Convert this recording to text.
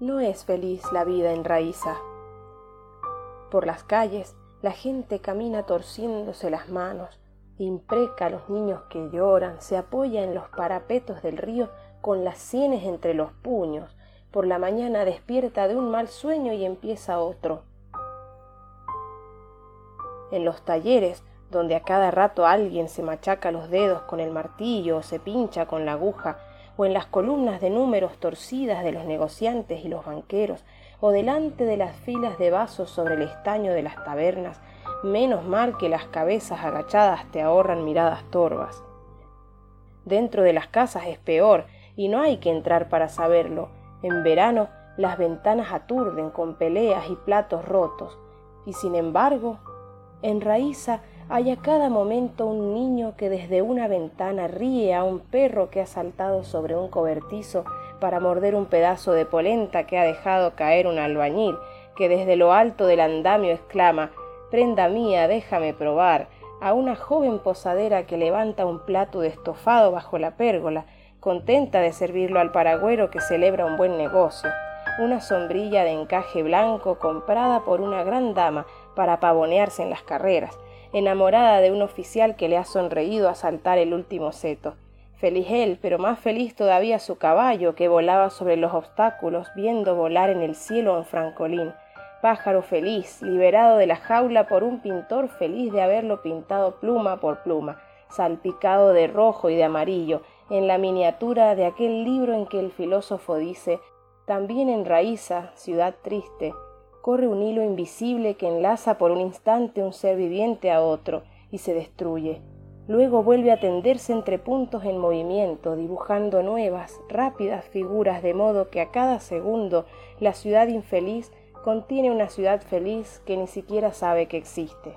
no es feliz la vida en Raíza. Por las calles la gente camina torciéndose las manos, impreca a los niños que lloran, se apoya en los parapetos del río con las sienes entre los puños, por la mañana despierta de un mal sueño y empieza otro. En los talleres, donde a cada rato alguien se machaca los dedos con el martillo o se pincha con la aguja, o en las columnas de números torcidas de los negociantes y los banqueros, o delante de las filas de vasos sobre el estaño de las tabernas, menos mal que las cabezas agachadas te ahorran miradas torvas. Dentro de las casas es peor, y no hay que entrar para saberlo, en verano las ventanas aturden con peleas y platos rotos, y sin embargo, en Raíza hay a cada momento un niño que desde una ventana ríe a un perro que ha saltado sobre un cobertizo para morder un pedazo de polenta que ha dejado caer un albañil, que desde lo alto del andamio exclama Prenda mía, déjame probar, a una joven posadera que levanta un plato de estofado bajo la pérgola, contenta de servirlo al paragüero que celebra un buen negocio, una sombrilla de encaje blanco comprada por una gran dama para pavonearse en las carreras, enamorada de un oficial que le ha sonreído a saltar el último seto. Feliz él, pero más feliz todavía su caballo, que volaba sobre los obstáculos, viendo volar en el cielo un francolín. Pájaro feliz, liberado de la jaula por un pintor feliz de haberlo pintado pluma por pluma, salpicado de rojo y de amarillo, en la miniatura de aquel libro en que el filósofo dice también en Raíza, ciudad triste, corre un hilo invisible que enlaza por un instante un ser viviente a otro y se destruye. Luego vuelve a tenderse entre puntos en movimiento, dibujando nuevas, rápidas figuras, de modo que a cada segundo la ciudad infeliz contiene una ciudad feliz que ni siquiera sabe que existe.